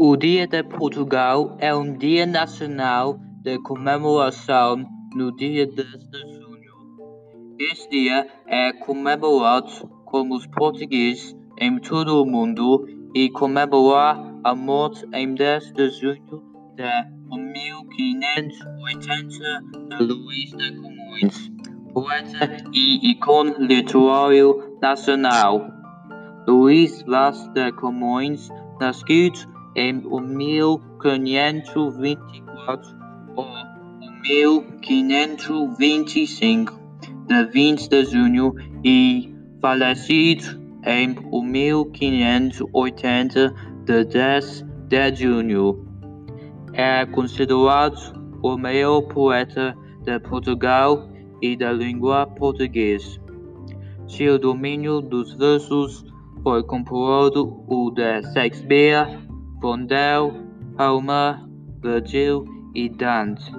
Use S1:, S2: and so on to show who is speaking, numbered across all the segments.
S1: O Dia de Portugal é um dia nacional de comemoração no dia 10 de junho. Este dia é comemorado pelos portugueses em todo o mundo e comemora a morte em 10 de junho de 1580 de Luís de Camões, poeta e ícone literário nacional. Luís Vaz de Camões, nascido em 1524 ou 1525 de 20 de junho e falecido em 1580 de 10 de junho. É considerado o maior poeta de Portugal e da língua portuguesa. Seu domínio dos versos foi comparado ao de Shakespeare Vondel, Homer, Virgil e Dante.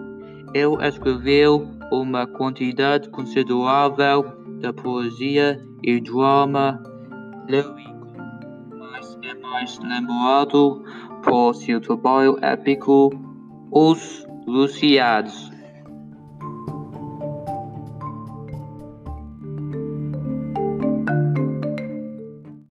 S1: Ele escreveu uma quantidade considerável de poesia e drama lírico, mas é mais lembrado por seu trabalho épico Os Lusíadas.